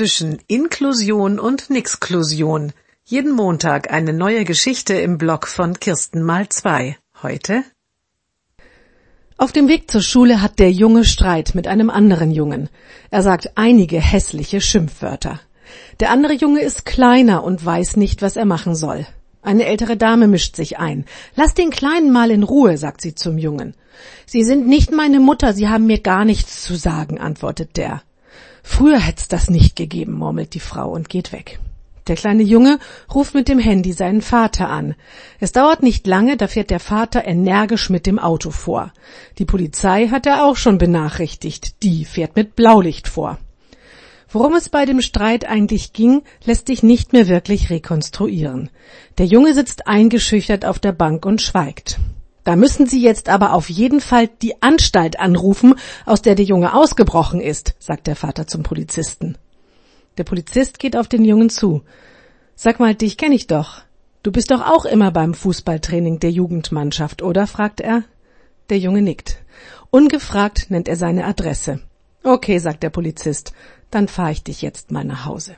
zwischen Inklusion und Nixklusion. Jeden Montag eine neue Geschichte im Blog von Kirsten mal zwei. Heute? Auf dem Weg zur Schule hat der Junge Streit mit einem anderen Jungen. Er sagt einige hässliche Schimpfwörter. Der andere Junge ist kleiner und weiß nicht, was er machen soll. Eine ältere Dame mischt sich ein. Lass den Kleinen mal in Ruhe, sagt sie zum Jungen. Sie sind nicht meine Mutter, Sie haben mir gar nichts zu sagen, antwortet der. Früher hätt's das nicht gegeben, murmelt die Frau und geht weg. Der kleine Junge ruft mit dem Handy seinen Vater an. Es dauert nicht lange, da fährt der Vater energisch mit dem Auto vor. Die Polizei hat er auch schon benachrichtigt. Die fährt mit Blaulicht vor. Worum es bei dem Streit eigentlich ging, lässt sich nicht mehr wirklich rekonstruieren. Der Junge sitzt eingeschüchtert auf der Bank und schweigt. Da müssen Sie jetzt aber auf jeden Fall die Anstalt anrufen, aus der der Junge ausgebrochen ist, sagt der Vater zum Polizisten. Der Polizist geht auf den Jungen zu. Sag mal, dich kenne ich doch. Du bist doch auch immer beim Fußballtraining der Jugendmannschaft, oder? fragt er. Der Junge nickt. Ungefragt nennt er seine Adresse. Okay, sagt der Polizist, dann fahre ich dich jetzt mal nach Hause.